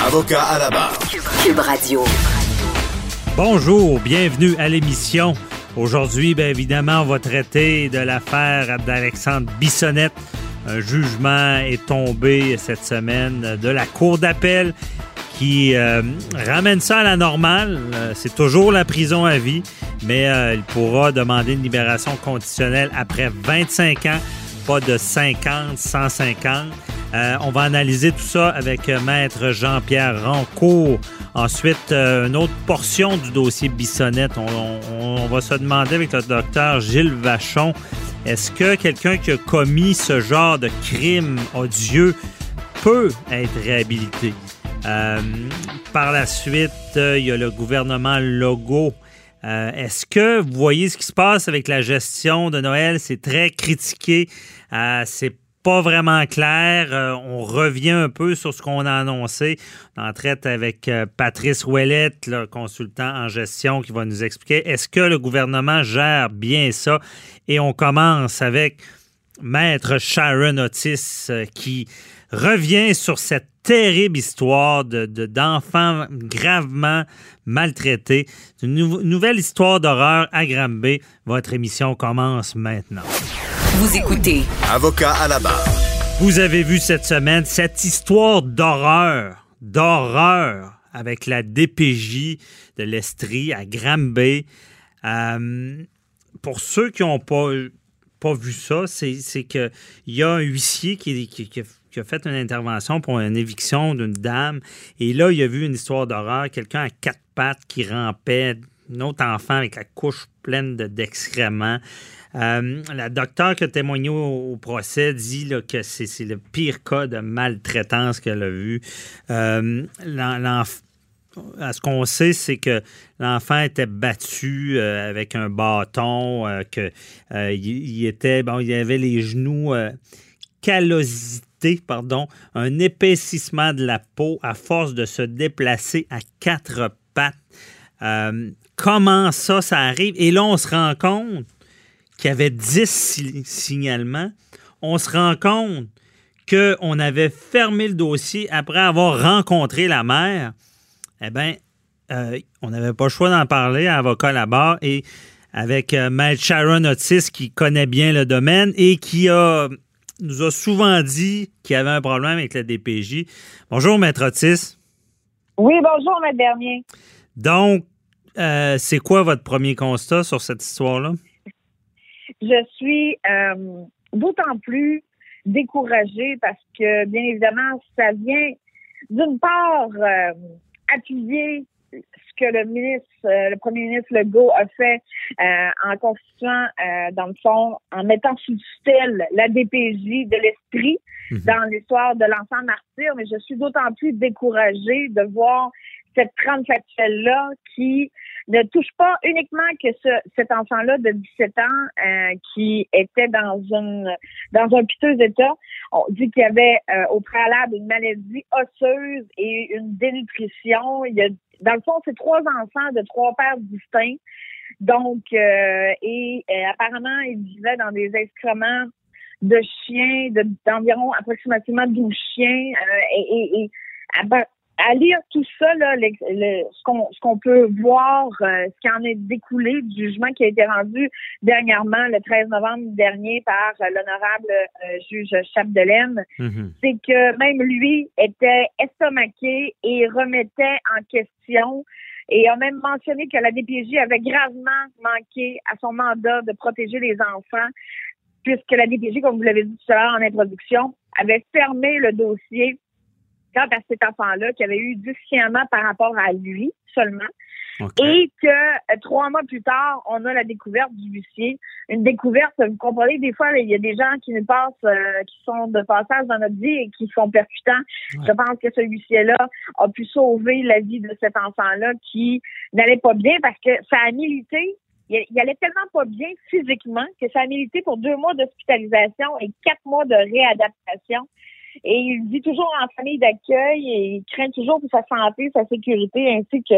Avocat à la barre. Cube Radio. Bonjour, bienvenue à l'émission. Aujourd'hui, bien évidemment, on va traiter de l'affaire d'Alexandre Bissonnette. Un jugement est tombé cette semaine de la Cour d'appel qui euh, ramène ça à la normale. Euh, c'est toujours la prison à vie, mais euh, il pourra demander une libération conditionnelle après 25 ans, pas de 50, 150. On va analyser tout ça avec Maître Jean-Pierre Rancourt. Ensuite, une autre portion du dossier Bissonnette. On, va se demander avec le docteur Gilles Vachon, est-ce que quelqu'un qui a commis ce genre de crime odieux peut être réhabilité? Euh, par la suite, euh, il y a le gouvernement Logo. Euh, est-ce que vous voyez ce qui se passe avec la gestion de Noël? C'est très critiqué. c'est pas vraiment clair. on revient un peu sur ce qu'on a annoncé. On en traite avec Patrice Ouellette, le consultant en gestion, qui va nous expliquer est-ce que le gouvernement gère bien ça? Et on commence avec Maître Sharon Otis qui revient sur cette terrible histoire de, d'enfants gravement maltraités. Une nouvelle histoire d'horreur à Granby. Votre émission commence maintenant. Vous écoutez. Avocat à la barre. Vous avez vu cette semaine cette histoire d'horreur, d'horreur avec la DPJ de l'Estrie à Granby. Euh, pour ceux qui n'ont pas, pas vu ça, c'est, c'est qu'il y a un huissier qui, qui, qui qui a fait une intervention pour une éviction d'une dame. Et là, il a vu une histoire d'horreur, quelqu'un à quatre pattes qui rampait, un autre enfant avec la couche pleine d'excréments. Euh, la docteure qui a témoigné au, procès dit que c'est le pire cas de maltraitance qu'elle a vu. Euh, ce qu'on sait, c'est que l'enfant était battu euh, avec un bâton, que il, était bon, il avait les genoux callosités pardon, un épaississement de la peau à force de se déplacer à quatre pattes. Comment ça, ça arrive? Et là, on se rend compte qu'il y avait 10 signalements. On se rend compte qu'on avait fermé le dossier après avoir rencontré la mère. Eh bien, euh, on n'avait pas le choix d'en parler à avocat là-bas et avec euh, Maître Sharon Otis qui connaît bien le domaine et qui a nous a souvent dit qu'il y avait un problème avec la DPJ. Bonjour, Maître Otis. Oui, bonjour, Maître Bernier. Donc, euh, c'est quoi votre premier constat sur cette histoire-là? Je suis euh, d'autant plus découragée parce que, bien évidemment, ça vient d'une part euh, appuyer que le ministre, le premier ministre Legault a fait en constituant, dans le fond, en mettant sous tutelle la DPJ de l'esprit mhm. dans l'histoire de l'enfant martyr, mais je suis d'autant plus découragée de voir cette trame factuelle-là qui ne touche pas uniquement que ce, cet enfant-là de 17 ans euh, qui était dans une dans un piteux état. On dit qu'il y avait euh, au préalable une maladie osseuse et une dénutrition. Il y a, dans le fond, c'est trois enfants de trois pères distincts. Donc, euh, et apparemment, il vivait dans des excréments de chiens, d'environ approximativement 12 chiens. et, et, et à lire tout ça, là, ce qu'on peut voir, euh, ce qui en est découlé du jugement qui a été rendu dernièrement, le 13 novembre dernier, par euh, l'honorable euh, juge Chapdelaine, mm-hmm. c'est que même lui était estomaqué et remettait en question et a même mentionné que la DPJ avait gravement manqué à son mandat de protéger les enfants, puisque la DPJ, comme vous l'avez dit tout à l'heure en introduction, avait fermé le dossier quant à cet enfant-là qui avait eu du signalement par rapport à lui seulement. Et que euh, trois mois plus tard, on a la découverte du huissier. Une découverte, vous comprenez, des fois, il y a des gens qui nous passent, euh, qui sont de passage dans notre vie et qui sont percutants. Je pense que ce huissier-là a pu sauver la vie de cet enfant-là qui n'allait pas bien parce que ça a milité il, il, allait tellement pas bien physiquement que ça a milité pour deux mois d'hospitalisation et quatre mois de réadaptation. Et il vit toujours en famille d'accueil et il craint toujours pour sa santé, sa sécurité, ainsi que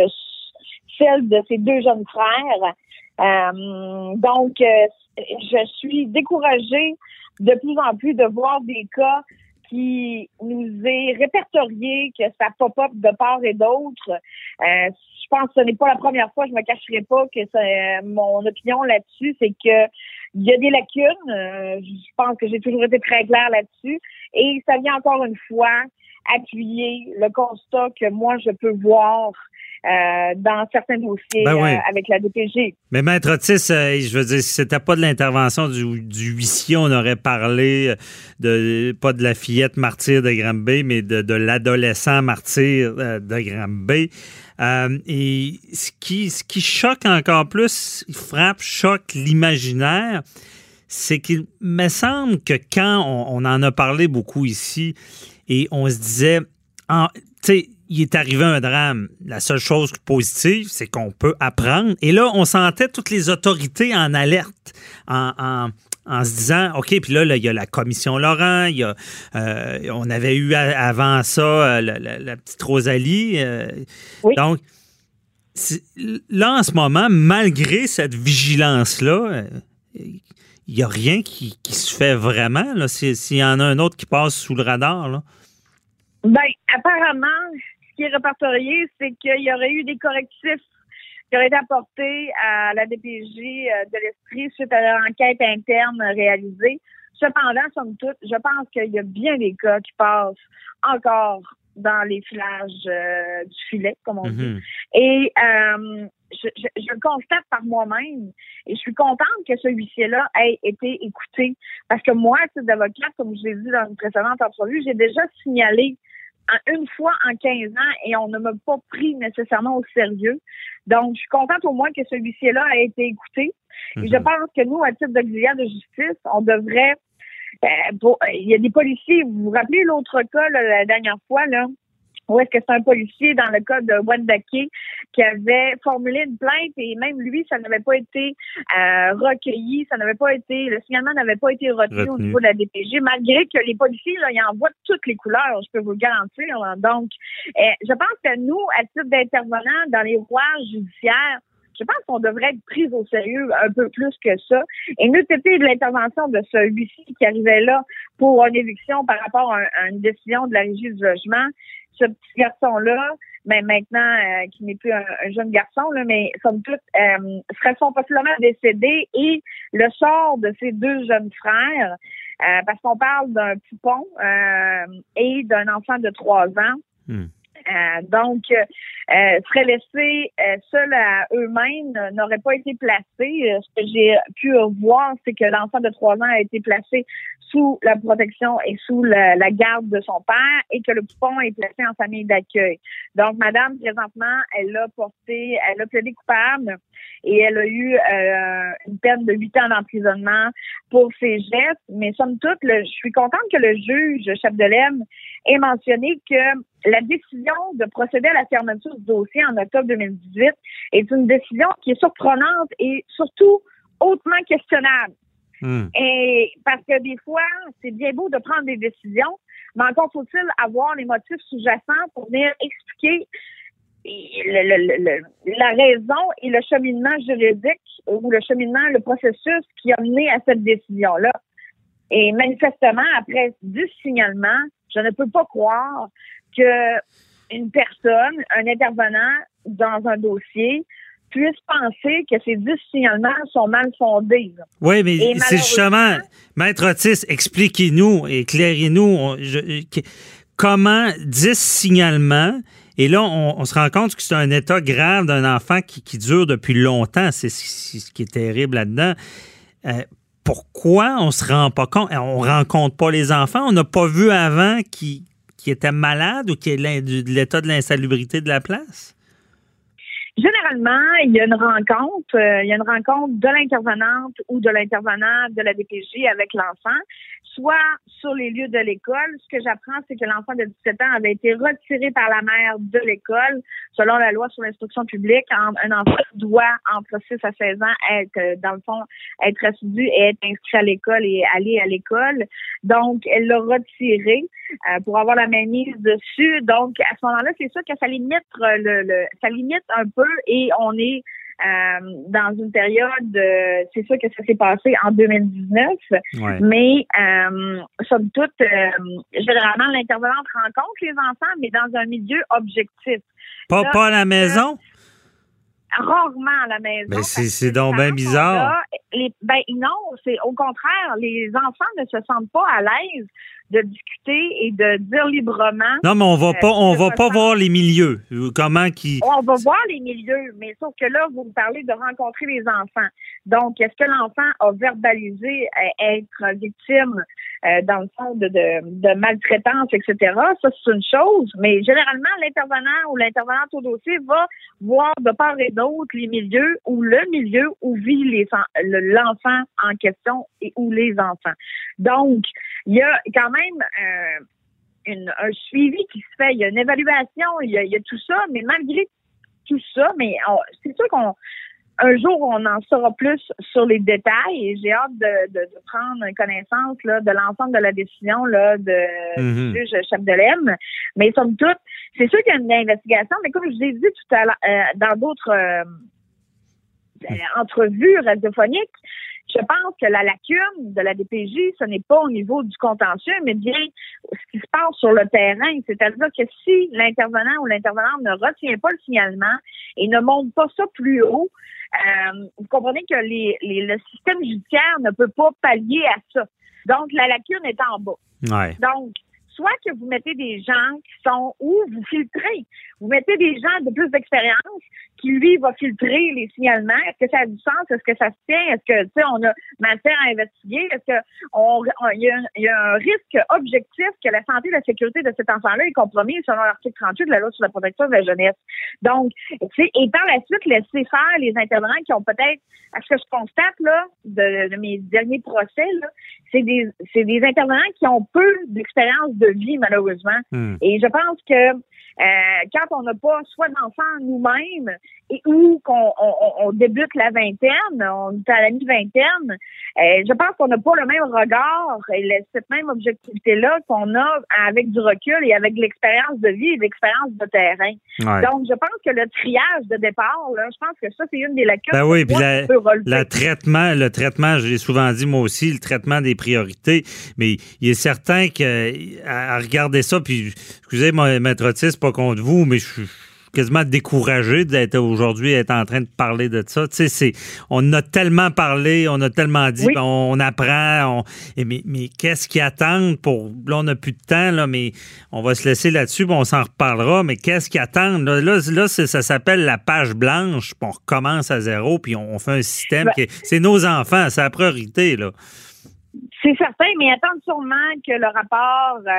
celle de ses deux jeunes frères. Euh, donc, euh, je suis découragée de plus en plus de voir des cas qui nous est répertorié, que ça pop-up de part et d'autre. Euh, je pense que ce n'est pas la première fois, je me cacherai pas que mon opinion là-dessus, c'est que il y a des lacunes. Euh, je pense que j'ai toujours été très claire là-dessus. Et ça vient encore une fois appuyer le constat que moi, je peux voir euh, dans certains dossiers ben euh, avec la DPG. Mais Maître Otis, je veux dire, si c'était pas de l'intervention du, du, huissier, on aurait parlé de pas de la fillette martyre de Granby, mais de, de l'adolescent martyr de Granby. Euh, et ce qui, ce qui choque encore plus, frappe, choque l'imaginaire, c'est qu'il me semble que quand on, en a parlé beaucoup ici et on se disait, tu sais, il est arrivé un drame. La seule chose positive, c'est qu'on peut apprendre. Et là, on sentait toutes les autorités en alerte, en, en se disant, OK, puis là, il y a la commission Laurent, il y a, euh, on avait eu avant ça euh, la, petite Rosalie. Euh, donc, là, en ce moment, malgré cette vigilance-là, il n'y a rien qui, se fait vraiment, s'il y en a un autre qui passe sous le radar. Là. Ben, apparemment, ce qui est répertorié, c'est qu'il y aurait eu des correctifs qui aurait été apporté à la DPJ euh, de l'Esprit suite à l'enquête interne réalisée. Cependant, somme toute, je pense qu'il y a bien des cas qui passent encore dans les filages euh, du filet, comme on dit. Mhm. Et euh, je, le constate par moi-même et je suis contente que ce huissier-là ait été écouté. Parce que moi, titre d'avocat, comme je l'ai dit dans une précédente entrevue, j'ai déjà signalé une fois en 15 ans et on ne m'a pas pris nécessairement au sérieux. Donc, je suis contente au moins que celui-ci-là a été écouté. Et je mhm. pense que nous, à titre d'auxiliaire de justice, on devrait... Euh, il y a des policiers, vous vous rappelez l'autre cas la dernière fois, là, ou est-ce que c'est un policier dans le cas de Wendake qui avait formulé une plainte et même lui, ça n'avait pas été euh, recueilli, ça n'avait pas été, le signalement n'avait pas été retenu, au niveau de la DPG, malgré que les policiers, là, ils envoient toutes les couleurs, je peux vous le garantir. Donc, euh, je pense que nous, à titre d'intervenants dans les rouages judiciaires, je pense qu'on devrait être pris au sérieux un peu plus que ça. Et nous, c'était de l'intervention de ce huissier qui arrivait là pour une éviction par rapport à, une décision de la régie du logement ce petit garçon-là, mais ben, maintenant, euh, qui n'est plus un, jeune garçon, là, mais somme toute, euh, serait son possiblement décédé et le sort de ses deux jeunes frères, euh, parce qu'on parle d'un poupon euh, et d'un enfant de trois ans. Hmm. Euh, donc, euh, seraient laissés euh, seuls à eux-mêmes, n'auraient pas été placés. ce que j'ai pu voir, c'est que l'enfant de trois ans a été placé sous la protection et sous la, garde de son père et que le poupon est placé en famille d'accueil. Donc, madame, présentement, elle a porté, elle a plaidé coupable et elle a eu une peine de huit ans d'emprisonnement pour ses gestes. Mais somme toute, je suis contente que le juge, l'EM, ait mentionné que la décision de procéder à la fermeture du dossier en octobre 2018 est une décision qui est surprenante et surtout hautement questionnable. Hmm. Et parce que des fois, c'est bien beau de prendre des décisions, mais encore faut-il avoir les motifs sous-jacents pour venir expliquer la raison et le cheminement juridique ou le cheminement, le processus qui a mené à cette décision-là. Et manifestement, après du signalement, je ne peux pas croire que une personne, un intervenant dans un dossier puisse penser que ces 10 signalements sont mal fondés. Oui, mais c'est justement, Maître Otis, expliquez-nous, éclairez-nous comment 10 signalements, et là, on, se rend compte que c'est un état grave d'un enfant qui, dure depuis longtemps. C'est ce qui est terrible là-dedans. Euh, pourquoi on se rend pas compte? On rencontre pas les enfants. On n'a pas vu avant qui, qui étaient malades ou qui est de l'état de l'insalubrité de la place? Généralement, il y a une rencontre, euh, il y a une rencontre de l'intervenante ou de l'intervenant de la DPJ avec l'enfant soit sur les lieux de l'école. Ce que j'apprends, c'est que l'enfant de 17 ans avait été retiré par la mère de l'école. Selon la loi sur l'instruction publique, un enfant doit, entre 6 à 16 ans, être, euh, dans le fond, être assidu et être inscrit à l'école et aller à l'école. Donc, elle l'a retiré euh, pour avoir la mainmise dessus. Donc, à ce moment-là, c'est sûr que ça limite le, le, ça limite un peu et on est euh, dans une période, euh, c'est sûr que ça s'est passé en 2019, mais euh, somme toute, euh, généralement, l'intervenante rencontre les enfants, mais dans un milieu objectif. Pas, pas à la maison? rarement à la maison. Mais c'est donc bien bizarre. ben non, c'est au contraire, les enfants ne se sentent pas à l'aise de discuter et de dire librement. Non, mais on va pas, on va pas voir les milieux. Comment qui. On va voir les milieux, mais sauf que là, vous me parlez de rencontrer les enfants. Donc, est-ce que l'enfant a verbalisé euh, être victime euh, dans le fond de, de, maltraitance, etc. Ça, c'est une chose, mais généralement, l'intervenant ou l'intervenante au dossier va voir de part et d'autre les milieux ou le milieu où vit l'enfant en question et où les enfants. Donc, il y a quand même euh, un suivi qui se fait, il y a une évaluation, il y a, tout ça, mais malgré tout ça, mais c'est sûr qu'on un jour, on en saura plus sur les détails et j'ai hâte de, de, prendre connaissance là, de l'ensemble de la décision là, de, du mhm. juge Chapdelaine. Mais somme toute, c'est sûr qu'il y a une investigation, mais comme je vous ai dit tout à l'heure, euh, dans d'autres euh, euh, entrevues radiophoniques, je pense que la lacune de la DPJ, ce n'est pas au niveau du contentieux, mais bien ce qui se passe sur le terrain. C'est-à-dire que si l'intervenant ou l'intervenante ne retient pas le signalement et ne monte pas ça plus haut, euh, vous comprenez que les, le système judiciaire ne peut pas pallier à ça. Donc, la lacune est en bas. Donc, soit que vous mettez des gens qui sont où vous filtrez. Vous mettez des gens de plus d'expérience qui, lui, va filtrer les signalements. Est-ce que ça a du sens? Est-ce que ça se tient? Est-ce que, tu sais, on a matière à investiguer? Est-ce que on, il, y a, un risque objectif que la santé et la sécurité de cet enfant-là est compromise selon l'article 38 de la loi sur la protection de la jeunesse? Donc, tu sais, et par la suite, laisser faire les intervenants qui ont peut-être, à ce que je constate, là, de, mes derniers procès, là, c'est des, c'est des intervenants qui ont peu d'expérience de vie, malheureusement. Hmm. Et je pense que euh, quand on n'a pas soit d'enfants nous-mêmes et ou qu'on on, débute la vingtaine, on est à la mi-vingtaine, euh, je pense qu'on n'a pas le même regard et cette même objectivité-là qu'on a avec du recul et avec l'expérience de vie et l'expérience de terrain. Donc, je pense que le triage de départ, là, je pense que ça, c'est une des lacunes. Ben oui, puis le traitement, le traitement, je l'ai souvent dit moi aussi, le traitement des priorités, mais il est certain qu'à regarder ça, puis excusez-moi, maître Otis, pas contre vous, mais je suis quasiment découragé d'être aujourd'hui être en train de parler de ça. Tu sais, on a tellement parlé, on a tellement dit, ben, on, apprend, et mais, qu'est-ce qui attend pour là on n'a plus de temps là, mais on va se laisser là-dessus, on s'en reparlera. Mais qu'est-ce qui attend? Là Là, ça s'appelle la page blanche, puis on recommence à zéro, puis on, fait un système ben qui c'est nos enfants, c'est la priorité là. C'est certain, mais attendre sûrement que le rapport euh,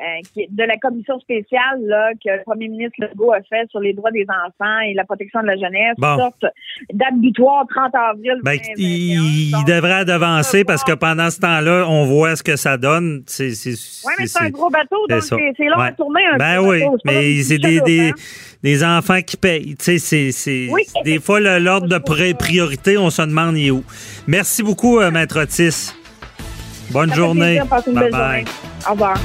euh, de la commission spéciale là, que le premier ministre Legault a fait sur les droits des enfants et la protection de la jeunesse sorte date butoir 30 avril. Ben, il, devrait avancer parce que pendant ce temps-là, on voit ce que ça donne. Oui, mais c'est un gros bateau, donc c'est long à tourner un ben oui, mais c'est des, des, des, enfants qui payent. C'est des fois l'ordre de priorité, on se demande il est où. Merci beaucoup, euh, Maître Otis. Bonne journée. bye bye. Au revoir.